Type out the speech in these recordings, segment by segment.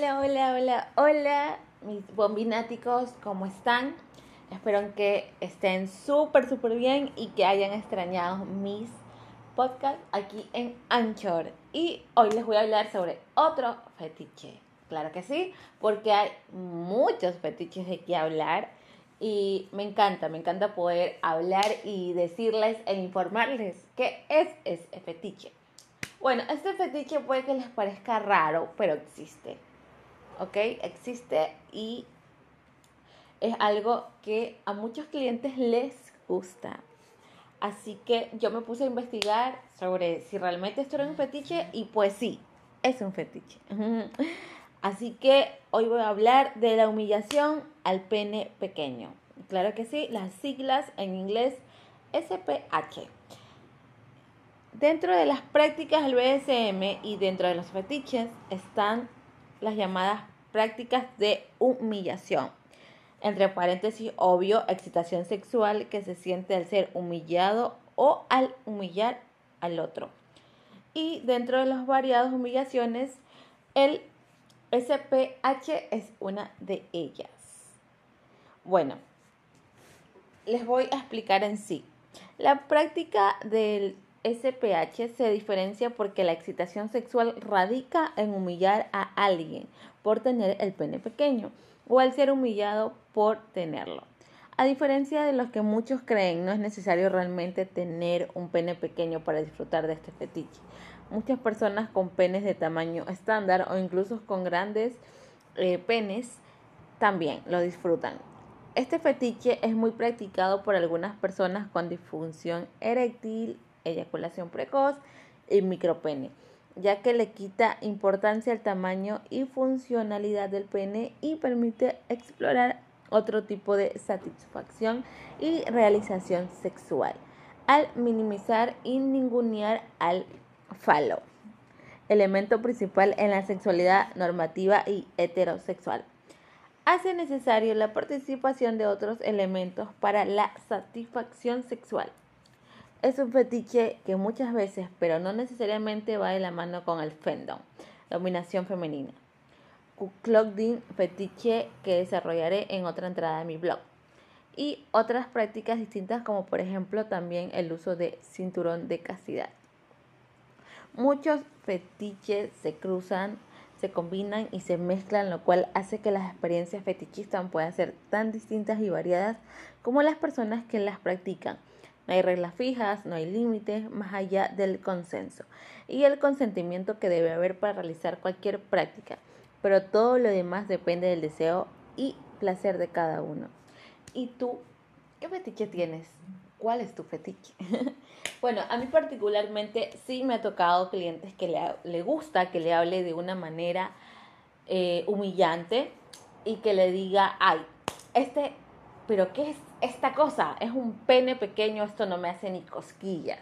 Hola, hola, hola, hola, mis bombináticos, ¿cómo están? Espero que estén súper, súper bien y que hayan extrañado mis podcasts aquí en Anchor. Y hoy les voy a hablar sobre otro fetiche. Claro que sí, porque hay muchos fetiches de qué hablar y me encanta, me encanta poder hablar y decirles e informarles qué es ese fetiche. Bueno, este fetiche puede que les parezca raro, pero existe. ¿Ok? Existe y es algo que a muchos clientes les gusta. Así que yo me puse a investigar sobre si realmente esto era un fetiche y pues sí, es un fetiche. Así que hoy voy a hablar de la humillación al pene pequeño. Claro que sí, las siglas en inglés SPH. Dentro de las prácticas del BSM y dentro de los fetiches están las llamadas prácticas de humillación. Entre paréntesis, obvio, excitación sexual que se siente al ser humillado o al humillar al otro. Y dentro de las variadas humillaciones, el SPH es una de ellas. Bueno, les voy a explicar en sí. La práctica del SPH se diferencia porque la excitación sexual radica en humillar a alguien por tener el pene pequeño o al ser humillado por tenerlo. A diferencia de lo que muchos creen, no es necesario realmente tener un pene pequeño para disfrutar de este fetiche. Muchas personas con penes de tamaño estándar o incluso con grandes eh, penes también lo disfrutan. Este fetiche es muy practicado por algunas personas con disfunción eréctil eyaculación precoz y micropene, ya que le quita importancia al tamaño y funcionalidad del pene y permite explorar otro tipo de satisfacción y realización sexual, al minimizar y ningunear al falo, elemento principal en la sexualidad normativa y heterosexual. Hace necesario la participación de otros elementos para la satisfacción sexual es un fetiche que muchas veces, pero no necesariamente va de la mano con el fandom, dominación femenina. Clothing fetiche que desarrollaré en otra entrada de mi blog. Y otras prácticas distintas como por ejemplo también el uso de cinturón de castidad. Muchos fetiches se cruzan, se combinan y se mezclan, lo cual hace que las experiencias fetichistas puedan ser tan distintas y variadas como las personas que las practican no hay reglas fijas, no hay límites más allá del consenso y el consentimiento que debe haber para realizar cualquier práctica, pero todo lo demás depende del deseo y placer de cada uno. ¿Y tú qué fetiche tienes? ¿Cuál es tu fetiche? bueno, a mí particularmente sí me ha tocado clientes que le, le gusta que le hable de una manera eh, humillante y que le diga, ay, este pero ¿qué es esta cosa? Es un pene pequeño, esto no me hace ni cosquillas.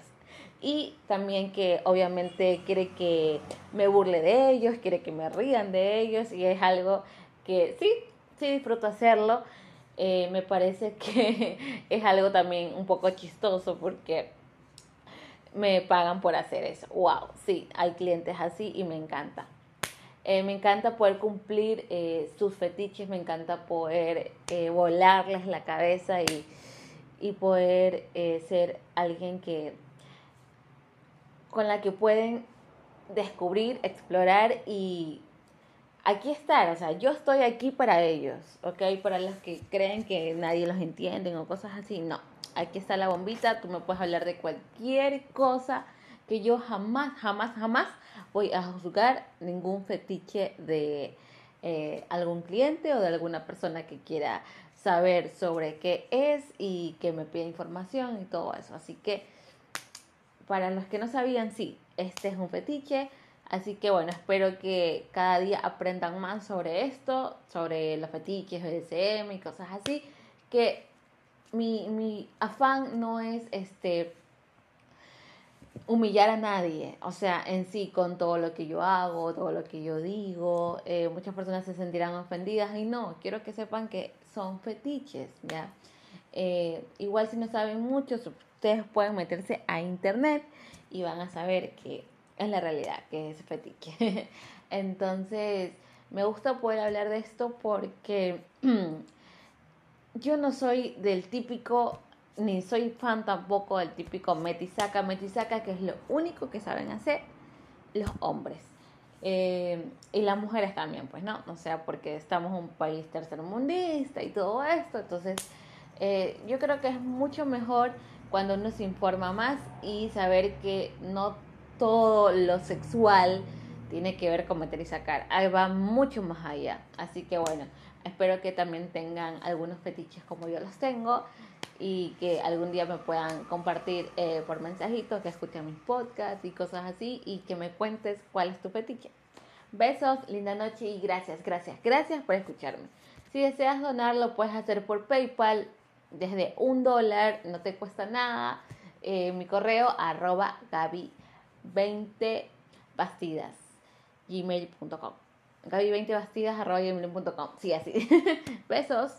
Y también que obviamente quiere que me burle de ellos, quiere que me rían de ellos y es algo que sí, sí disfruto hacerlo. Eh, me parece que es algo también un poco chistoso porque me pagan por hacer eso. ¡Wow! Sí, hay clientes así y me encanta. Eh, me encanta poder cumplir eh, sus fetiches, me encanta poder eh, volarles la cabeza y, y poder ser alguien que con la que pueden descubrir, explorar y aquí estar, o sea, yo estoy aquí para ellos, ¿ok? Para los que creen que nadie los entiende o cosas así, no, aquí está la bombita, tú me puedes hablar de cualquier cosa que yo jamás, jamás, jamás voy a juzgar ningún fetiche de eh, algún cliente o de alguna persona que quiera saber sobre qué es y que me pida información y todo eso. Así que para los que no sabían, sí, este es un fetiche. Así que bueno, espero que cada día aprendan más sobre esto, sobre los fetiches, BDSM y cosas así. Que mi, mi afán no es este humillar a nadie, o sea, en sí, con todo lo que yo hago, todo lo que yo digo, eh, muchas personas se sentirán ofendidas y no, quiero que sepan que son fetiches, ¿ya? Eh, igual si no saben mucho, ustedes pueden meterse a internet y van a saber que es la realidad, que es fetiche. Entonces, me gusta poder hablar de esto porque yo no soy del típico, ni soy fan tampoco del típico metisaca, metisaca, que es lo único que saben hacer los hombres. Eh, y las mujeres también, pues, ¿no? O sea, porque estamos en un país tercermundista y todo esto, entonces eh, yo creo que es mucho mejor cuando uno se informa más y saber que no todo lo sexual tiene que ver con meter y sacar, va mucho más allá. Así que bueno, espero que también tengan algunos fetiches como yo los tengo y que algún día me puedan compartir eh, por mensajitos, que escuchen mis podcasts y cosas así y que me cuentes cuál es tu fetiche. Besos, linda noche y gracias, gracias, gracias por escucharme. Si deseas donarlo, puedes hacer por PayPal desde un dólar, no te cuesta nada. Eh, mi correo arroba gaby20 bastidas gmail.com gaby20bastidas arroba gmail.com sí así. Besos